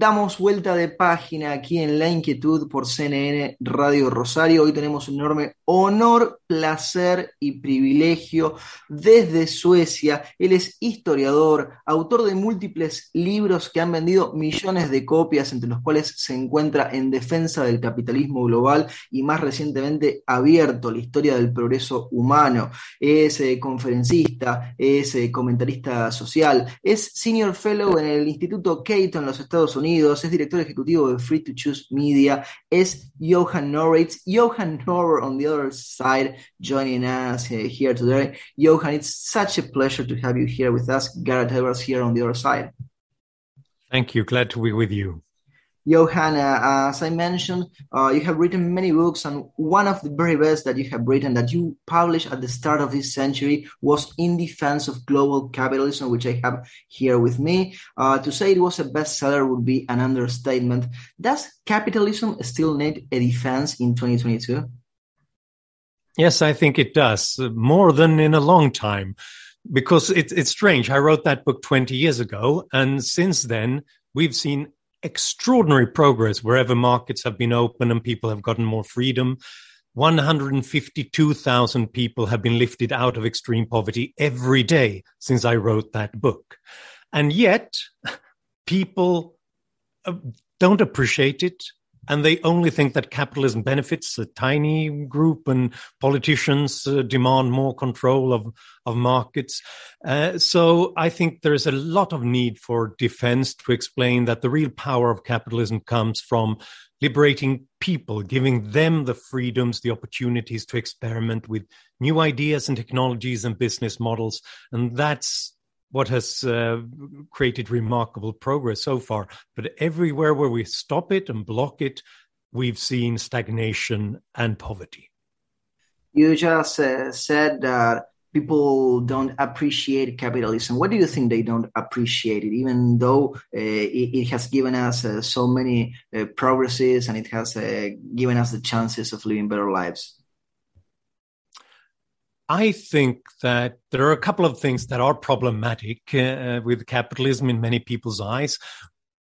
Damos vuelta de página aquí en La Inquietud por CNN Radio Rosario. Hoy tenemos un enorme honor, placer y privilegio desde Suecia. Él es historiador, autor de múltiples libros que han vendido millones de copias, entre los cuales se encuentra En defensa del capitalismo global y más recientemente Abierto, la historia del progreso humano. Es eh, conferencista, es eh, comentarista social, es senior fellow en el Instituto Cato en los Estados Unidos, es director ejecutivo de Free to Choose Media, es Johan Norberg. Johan Norr on the other side, joining us uh, here today. Johan, it's such a pleasure to have you here with us. Garret Edwards here on the other side. Thank you. Glad to be with you. Johanna, as I mentioned, uh, you have written many books, and one of the very best that you have written that you published at the start of this century was In Defense of Global Capitalism, which I have here with me. Uh, to say it was a bestseller would be an understatement. Does capitalism still need a defense in 2022? Yes, I think it does, more than in a long time. Because it, it's strange. I wrote that book 20 years ago, and since then, we've seen extraordinary progress wherever markets have been open and people have gotten more freedom. 152,000 people have been lifted out of extreme poverty every day since I wrote that book. And yet, people uh, don't appreciate it and they only think that capitalism benefits a tiny group and politicians uh, demand more control of, of markets. Uh, so I think there's a lot of need for defense to explain that the real power of capitalism comes from liberating people, giving them the freedoms, the opportunities to experiment with new ideas and technologies and business models. And that's what has uh, created remarkable progress so far. But everywhere where we stop it and block it, we've seen stagnation and poverty. You just uh, said that people don't appreciate capitalism. What do you think they don't appreciate it, even though uh, it, it, has given us uh, so many uh, progresses and it has uh, given us the chances of living better lives? I think that there are a couple of things that are problematic uh, with capitalism in many people's eyes.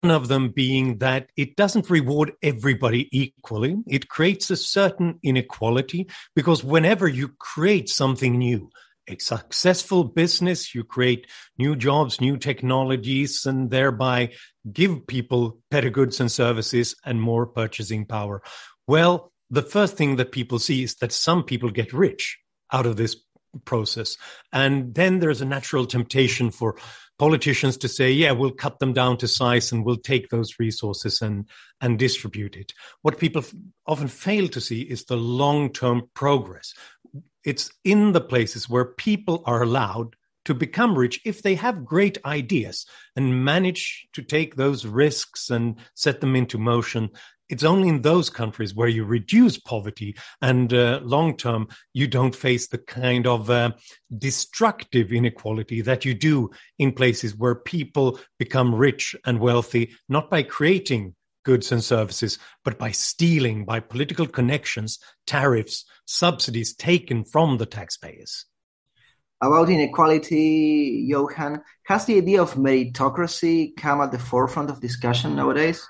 One of them being that it doesn't reward everybody equally. It creates a certain inequality because whenever you create something new, a successful business, you create new jobs, new technologies, and thereby give people better goods and services and more purchasing power. Well, the first thing that people see is that some people get rich out of this process. And then there's a natural temptation for politicians to say, yeah, we'll cut them down to size and we'll take those resources and, and distribute it. What people f- often fail to see is the long term progress. It's in the places where people are allowed to become rich if they have great ideas and manage to take those risks and set them into motion it's only in those countries where you reduce poverty and uh, long term you don't face the kind of uh, destructive inequality that you do in places where people become rich and wealthy not by creating goods and services but by stealing by political connections tariffs subsidies taken from the taxpayers. About inequality johan has the idea of meritocracy come at the forefront of discussion nowadays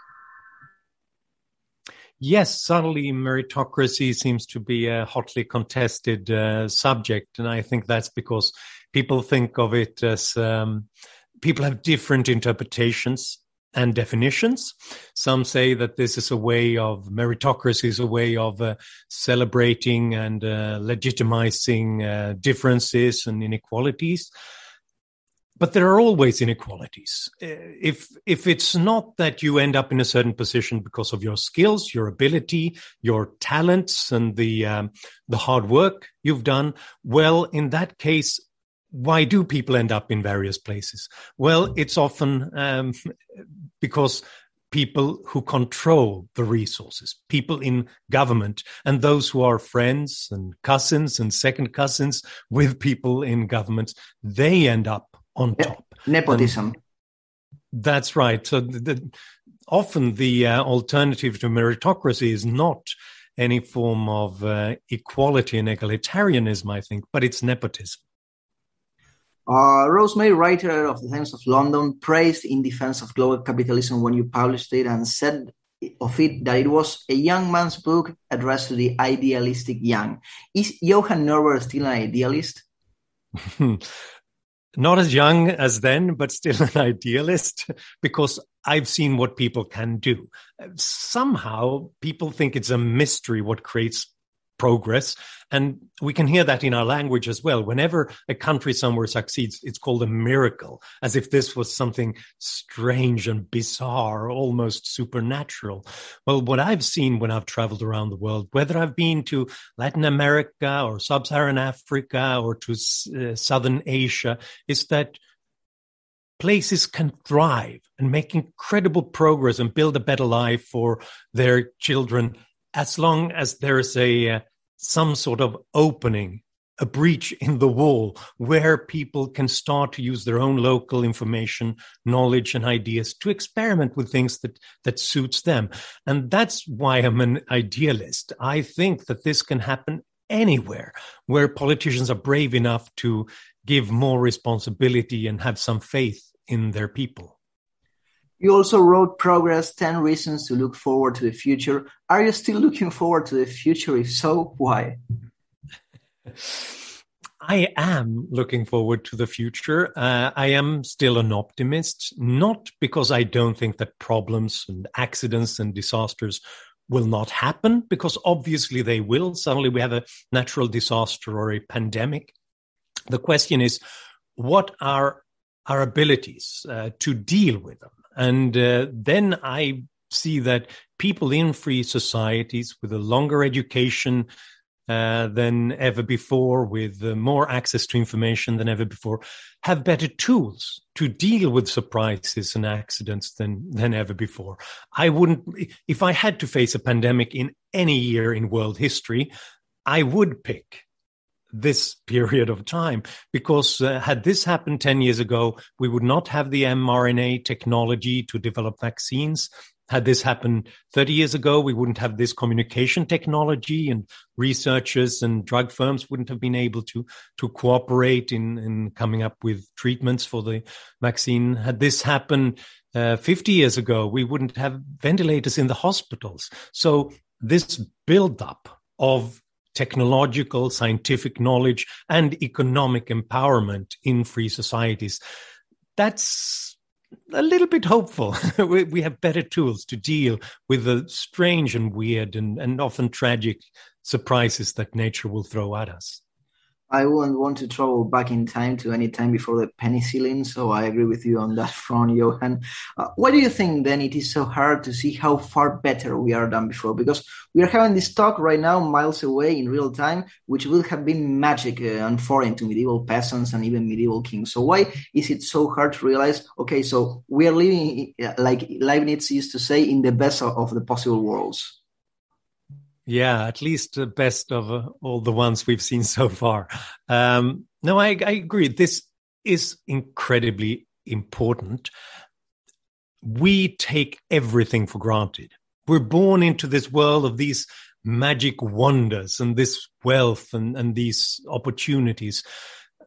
Yes, suddenly meritocracy seems to be a hotly contested uh, subject. And I think that's because people think of it as um, people have different interpretations and definitions. Some say that this is a way of meritocracy is a way of uh, celebrating and uh, legitimizing uh, differences and inequalities but there are always inequalities. Uh, if if it's not that you end up in a certain position because of your skills, your ability, your talents, and the um, the hard work you've done, well, in that case, why do people end up in various places? Well, it's often um, because people who control the resources, people in government, and those who are friends and cousins and second cousins with people in government, they end up on top. Nepotism. That's right. So the, the, often the uh, alternative to meritocracy is not any form of uh, equality and egalitarianism, I think, but it's nepotism. Uh, Rose May, writer of the Times of London, praised In Defense of Global Capitalism when you published it and said of it that it was a young man's book addressed to the idealistic young. Is Johan Norberg still an idealist? Not as young as then, but still an idealist because I've seen what people can do. Somehow people think it's a mystery what creates progress. And we can hear that in our language as well. Whenever a country somewhere succeeds, it's called a miracle, as if this was something strange and bizarre, almost supernatural. Well, what I've seen when I've traveled around the world, whether I've been to Latin America or sub Saharan Africa or to uh, Southern Asia, is that places can thrive and make incredible progress and build a better life for their children as long as there's a uh, some sort of opening a breach in the wall where people can start to use their own local information knowledge and ideas to experiment with things that that suits them. And that's why i'm an idealist. I think that this can happen anywhere where politicians are brave enough to give more responsibility and have some faith in their people you also wrote Progress 10 Reasons to Look Forward to the Future. Are you still looking forward to the future? If so, why? I am looking forward to the future. Uh, I am still an optimist, not because I don't think that problems and accidents and disasters will not happen, because obviously they will. Suddenly we have a natural disaster or a pandemic. The question is, what are our abilities uh, to deal with them? And uh, then I see that people in free societies with a longer education uh, than ever before, with uh, more access to information than ever before, have better tools to deal with surprises and accidents than than ever before. I wouldn't, if I had to face a pandemic in any year in world history, I would pick this period of time. Because uh, had this happened 10 years ago we would not have the mRNA technology to develop vaccines. Had this happened 30 years ago we wouldn't have this communication technology and researchers and drug firms wouldn't have been able to to cooperate in in coming up with treatments for the vaccine. Had this happened uh, 50 years ago we wouldn't have ventilators in the hospitals. So this build up of technological, scientific knowledge, and economic empowerment in free societies. That's a little bit hopeful. we, have better tools to deal with the strange and weird and, and often tragic surprises that nature will throw at us. I wouldn't want to travel back in time to any time before the penicillin, so I agree with you on that front, Johan. Uh, why do you think then it is so hard to see how far better we are than before? Because we are having this talk right now, miles away in real time, which would have been magic uh, and foreign to medieval peasants and even medieval kings. So why is it so hard to realize? Okay, so we are living, uh, like Leibniz used to say, in the best of the possible worlds. Yeah, at least the best of uh, all the ones we've seen so far. Um, no, I, I agree. This is incredibly important. We take everything for granted. We're born into this world of these magic wonders and this wealth and, and these opportunities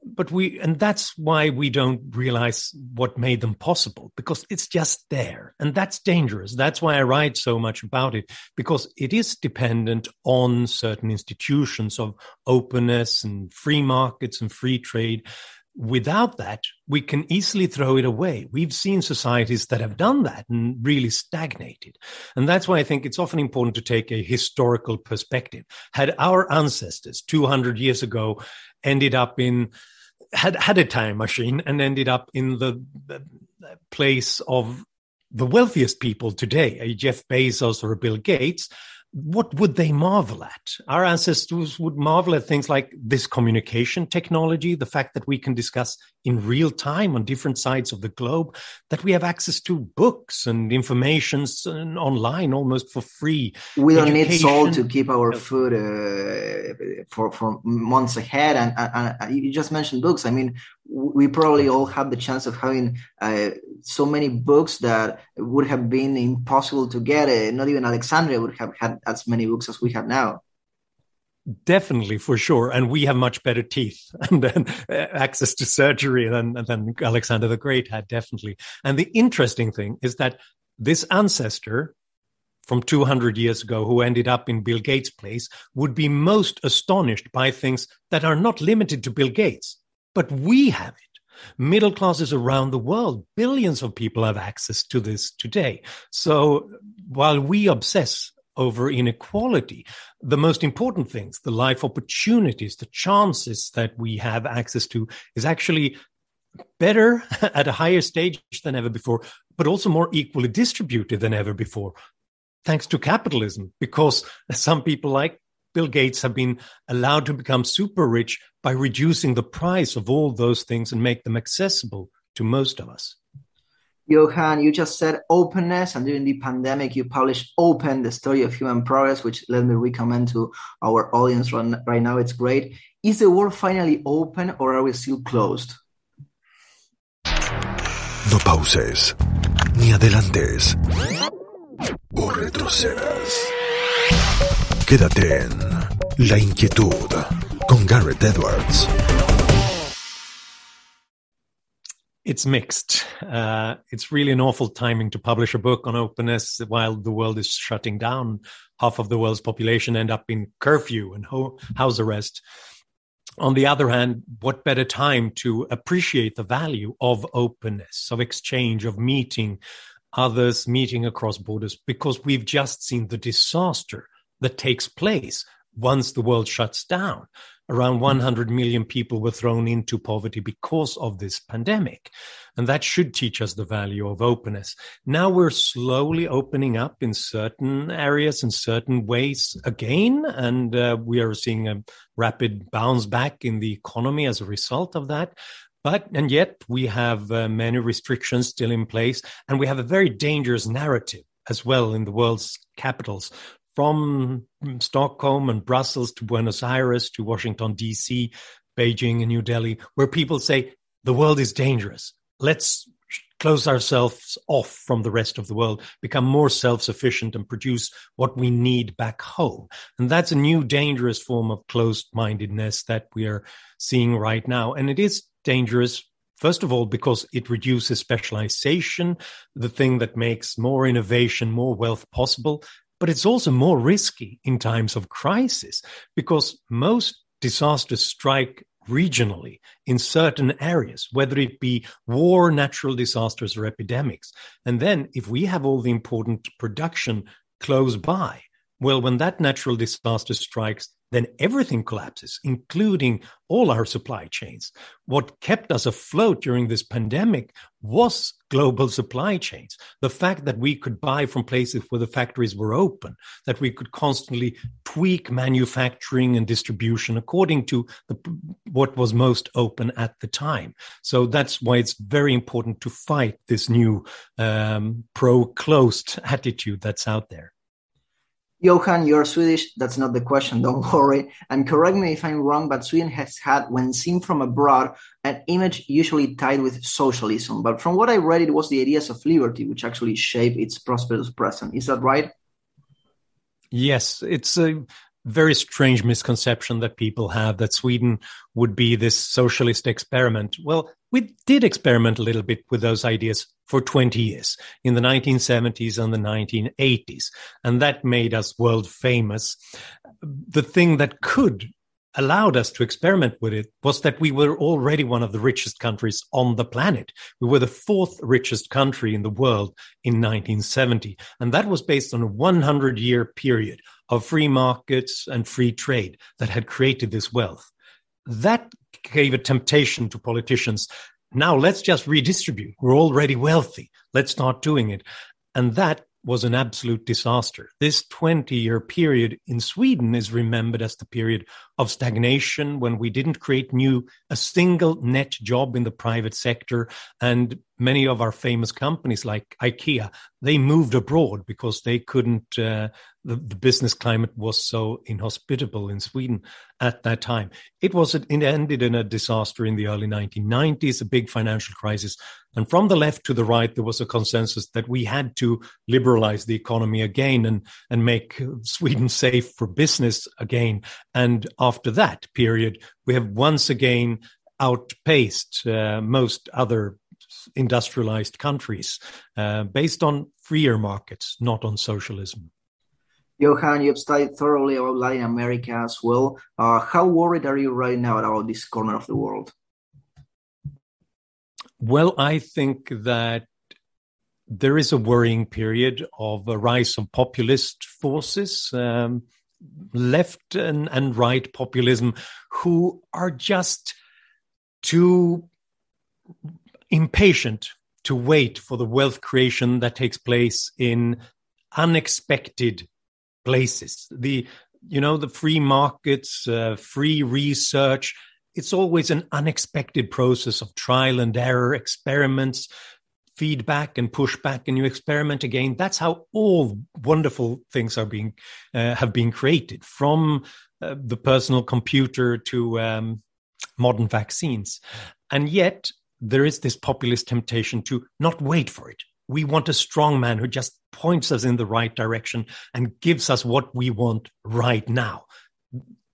but we and that's why we don't realize what made them possible because it's just there. And that's dangerous. That's why i write so much about it because it is dependent on certain institutions of openness and free markets and free trade without that we can easily throw it away. We've seen societies that have done that and really stagnated. And that's why i think it's often important to take a historical perspective. Had our ancestors 200 years ago ended up in had had a time machine and ended up in the, place of the wealthiest people today, a Jeff Bezos or a Bill Gates, what would they marvel at? Our ancestors would marvel at things like this communication technology, the fact that we can discuss in real time on different sides of the globe, that we have access to books and information online almost for free. We don't Education. need salt to keep our food uh, for, for months ahead. And, and, and, you just mentioned books. I mean, we probably all have the chance of having uh, so many books that would have been impossible to get. Uh, not even Alexandria would have had as many books as we have now. Definitely, for sure. And we have much better teeth and, and uh, access to surgery than, than Alexander the Great had, definitely. And the interesting thing is that this ancestor from 200 years ago who ended up in Bill Gates' place would be most astonished by things that are not limited to Bill Gates, but we have it. Middle classes around the world, billions of people have access to this today. So while we obsess over inequality. The most important things, the life opportunities, the chances that we have access to is actually better at a higher stage than ever before, but also more equally distributed than ever before, thanks to capitalism, because some people like Bill Gates have been allowed to become super rich by reducing the price of all those things and make them accessible to most of us. Johan, you just said openness, and during the pandemic, you published Open, the story of human progress, which let me recommend to our audience right now. It's great. Is the world finally open or are we still closed? No pauses, ni adelantes, o retrocedas. Quédate en La Inquietud con Garret Edwards. It's mixed. Uh, it's really an awful timing to publish a book on openness while the world is shutting down. Half of the world's population end up in curfew and ho- house arrest. On the other hand, what better time to appreciate the value of openness, of exchange, of meeting others, meeting across borders, because we've just seen the disaster that takes place once the world shuts down around 100 million people were thrown into poverty because of this pandemic. And that should teach us the value of openness. Now we're slowly opening up in certain areas in certain ways again. And uh, we are seeing a rapid bounce back in the economy as a result of that. But, and yet we have uh, many restrictions still in place. And we have a very dangerous narrative as well in the world's capitals from Stockholm and Brussels to Buenos Aires to Washington, D.C., Beijing, and New Delhi, where people say the world is dangerous. Let's close ourselves off from the rest of the world, become more self sufficient, and produce what we need back home. And that's a new dangerous form of closed mindedness that we are seeing right now. And it is dangerous. First of all, because it reduces specialization, the thing that makes more innovation, more wealth possible. But it's also more risky in times of crisis because most disasters strike regionally in certain areas, whether it be war, natural disasters, or epidemics. And then if we have all the important production close by, well, when that natural disaster strikes, then everything collapses, including all our supply chains. What kept us afloat during this pandemic was global supply chains. The fact that we could buy from places where the factories were open, that we could constantly tweak manufacturing and distribution according to the, what was most open at the time. So that's why it's very important to fight this new um, pro-closed attitude that's out there. Johan, you're Swedish. That's not the question. Don't worry. And correct me if I'm wrong, but Sweden has had, when seen from abroad, an image usually tied with socialism. But from what I read, it was the ideas of liberty which actually shape its prosperous present. Is that right? Yes, it's a very strange misconception that people have that Sweden would be this socialist experiment. Well, we did experiment a little bit with those ideas for 20 years in the 1970s and the 1980s. And that made us world famous. The thing that could allowed us to experiment with it was that we were already one of the richest countries on the planet. We were the fourth richest country in the world in 1970. And that was based on a 100 year period of free markets and free trade that had created this wealth. That gave a temptation to politicians now let's just redistribute. We're already wealthy. Let's start doing it. And that was an absolute disaster. This 20 year period in Sweden is remembered as the period of stagnation when we didn't create new, a single net job in the private sector. And many of our famous companies like IKEA, they moved abroad because they couldn't, uh, the, the, business climate was so inhospitable in Sweden at that time. It was, it ended in a disaster in the early 1990s, a big financial crisis. And from the left to the right, there was a consensus that we had to liberalize the economy again and, and make Sweden safe for business again. And after that period, we have once again outpaced uh, most other industrialized countries uh, based on freer markets, not on socialism. Johan, you've studied thoroughly about Latin America as well. Uh, how worried are you right now about this corner of the world? Well, I think that there is a worrying period of a rise of populist forces, um, left and, and right populism, who are just too impatient to wait for the wealth creation that takes place in unexpected places. The, you know, the free markets, uh, free research. It's always an unexpected process of trial and error, experiments, feedback and pushback, and you experiment again. That's how all wonderful things are being uh, have been created, from uh, the personal computer to um, modern vaccines. And yet, there is this populist temptation to not wait for it. We want a strong man who just points us in the right direction and gives us what we want right now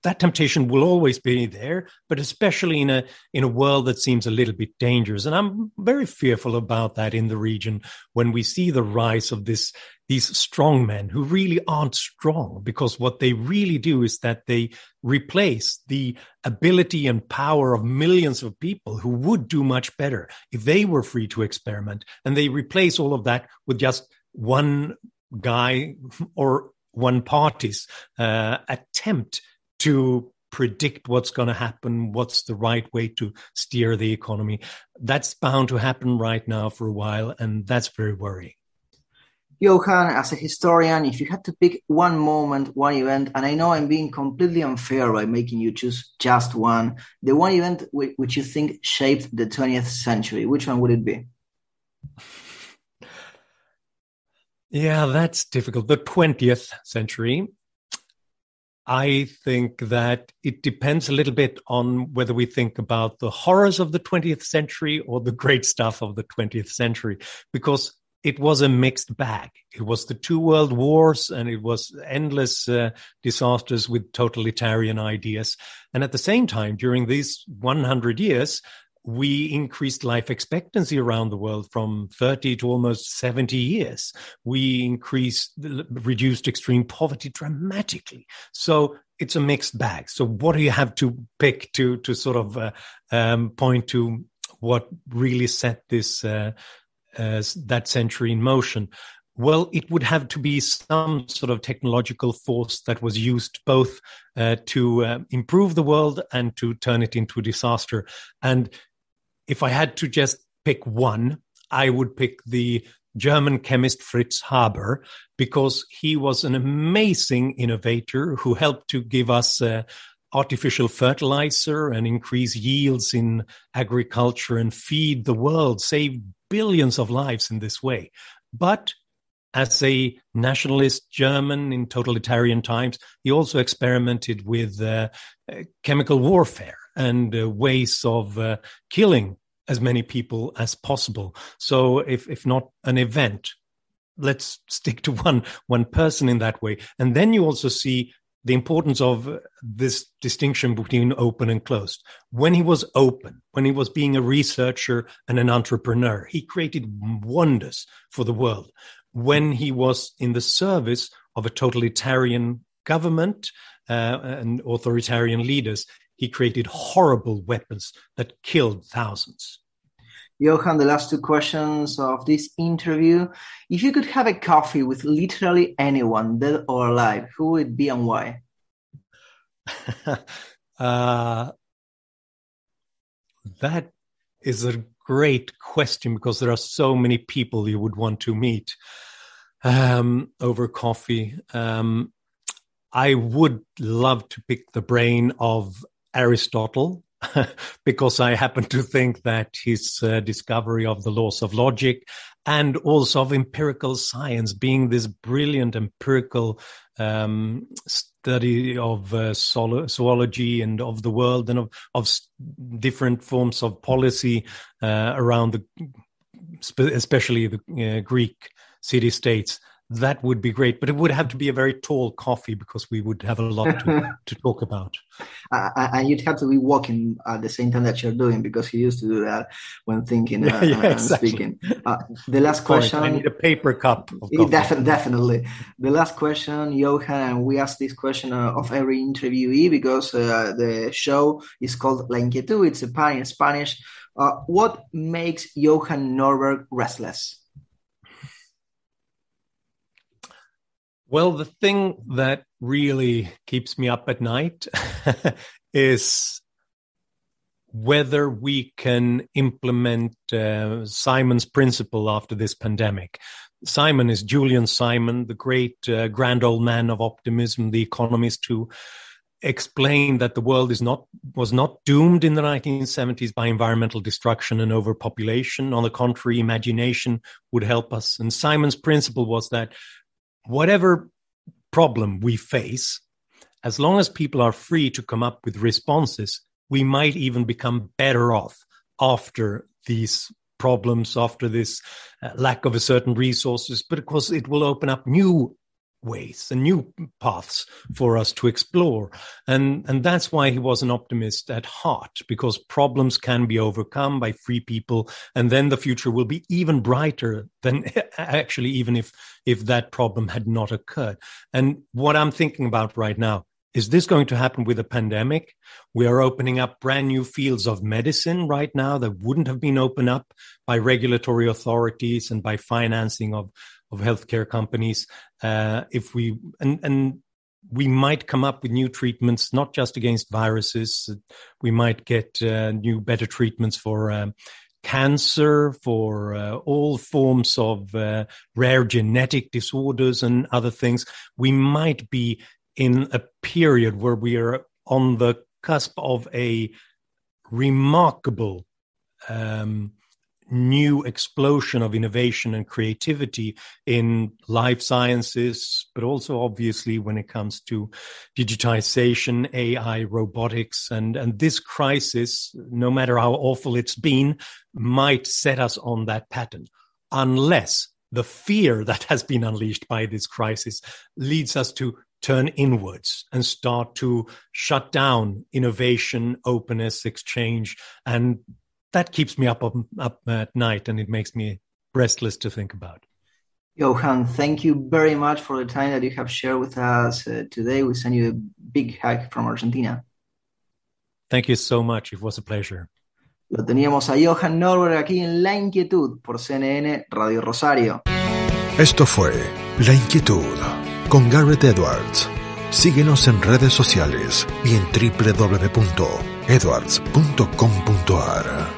that temptation will always be there, but especially in a in a world that seems a little bit dangerous. And I'm very fearful about that in the region when we see the rise of this these strong men who really aren't strong because what they really do is that they replace the ability and power of millions of people who would do much better if they were free to experiment and they replace all of that with just one guy or one party's uh, attempt to predict what's going to happen, what's the right way to steer the economy. That's bound to happen right now for a while, and that's very worrying. Johan, as a historian, if you had to pick one moment, one event, and I know I'm being completely unfair by making you choose just one, the one event which you think shaped the 20th century, which one would it be? Yeah, that's difficult. The 20th century. I think that it depends a little bit on whether we think about the horrors of the 20th century or the great stuff of the 20th century, because it was a mixed bag. It was the two world wars and it was endless uh, disasters with totalitarian ideas. And at the same time, during these 100 years, we increased life expectancy around the world from 30 to almost 70 years. We increased, reduced extreme poverty dramatically. So it's a mixed bag. So what do you have to pick to, to sort of uh, um, point to what really set this, uh, uh, that century in motion? Well, it would have to be some sort of technological force that was used both uh, to uh, improve the world and to turn it into a disaster. And if I had to just pick one, I would pick the German chemist Fritz Haber because he was an amazing innovator who helped to give us uh, artificial fertilizer and increase yields in agriculture and feed the world, save billions of lives in this way. But as a nationalist German in totalitarian times, he also experimented with uh, uh chemical warfare and uh, ways of uh, killing as many people as possible. So if, if not an event, let's stick to one, one person in that way. And then you also see the importance of this distinction between open and closed. When he was open, when he was being a researcher and an entrepreneur, he created wonders for the world. When he was in the service of a totalitarian government uh, and authoritarian leaders, he created horrible weapons that killed thousands. Johan, the last two questions of this interview. If you could have a coffee with literally anyone, dead or alive, who would it be and why? uh, that is a great question because there are so many people you would want to meet um, over coffee. Um, I would love to pick the brain of Aristotle because I happen to think that his uh, discovery of the laws of logic and also of empirical science being this brilliant empirical um, study of uh, zoology and of the world and of, of different forms of policy uh, around the, especially the uh, Greek city states that would be great. But it would have to be a very tall coffee because we would have a lot to, to talk about. Uh, and you'd have to be walking at the same time that you're doing because he used to do that when thinking uh, yeah, exactly. speaking. Uh, the last question. I need a paper cup. Definitely, definitely. The last question, Johan, we ask this question uh, of every interviewee because uh, the show is called La Inquietud. It's a pun in Spanish. Uh, what makes Johan Norberg restless? Well, the thing that really keeps me up at night is whether we can implement uh, Simon's principle after this pandemic. Simon is Julian Simon, the great uh, grand old man of optimism, the economist who explained that the world is not was not doomed in the 1970s by environmental destruction and overpopulation. On the contrary, imagination would help us. And Simon's principle was that whatever problem we face, as long as people are free to come up with responses, we might even become better off after these problems, after this uh, lack of a certain resources, but of course it will open up new ways and new paths for us to explore. And, and that's why he was an optimist at heart, because problems can be overcome by free people. And then the future will be even brighter than actually, even if, if that problem had not occurred. And what I'm thinking about right now, is this going to happen with a pandemic? We are opening up brand new fields of medicine right now that wouldn't have been opened up by regulatory authorities and by financing of, of healthcare companies. Uh, if we and and we might come up with new treatments, not just against viruses. We might get uh, new, better treatments for um, cancer, for uh, all forms of uh, rare genetic disorders and other things. We might be in a period where we are on the cusp of a remarkable um, new explosion of innovation and creativity in life sciences, but also obviously when it comes to digitization, AI, robotics, and, and this crisis, no matter how awful it's been, might set us on that pattern unless the fear that has been unleashed by this crisis leads us to turn inwards and start to shut down innovation, openness, exchange, and that keeps me up, up, up at night and it makes me restless to think about. Johan, thank you very much for the time that you have shared with us uh, today. We send you a big hug from Argentina. Thank you so much. It was a pleasure. Lo teníamos a Johan Norberg aquí en La Inquietud por CNN Radio Rosario. Esto fue La Inquietud con Garret Edwards. Síguenos en redes sociales y en www.edwards.com.ar.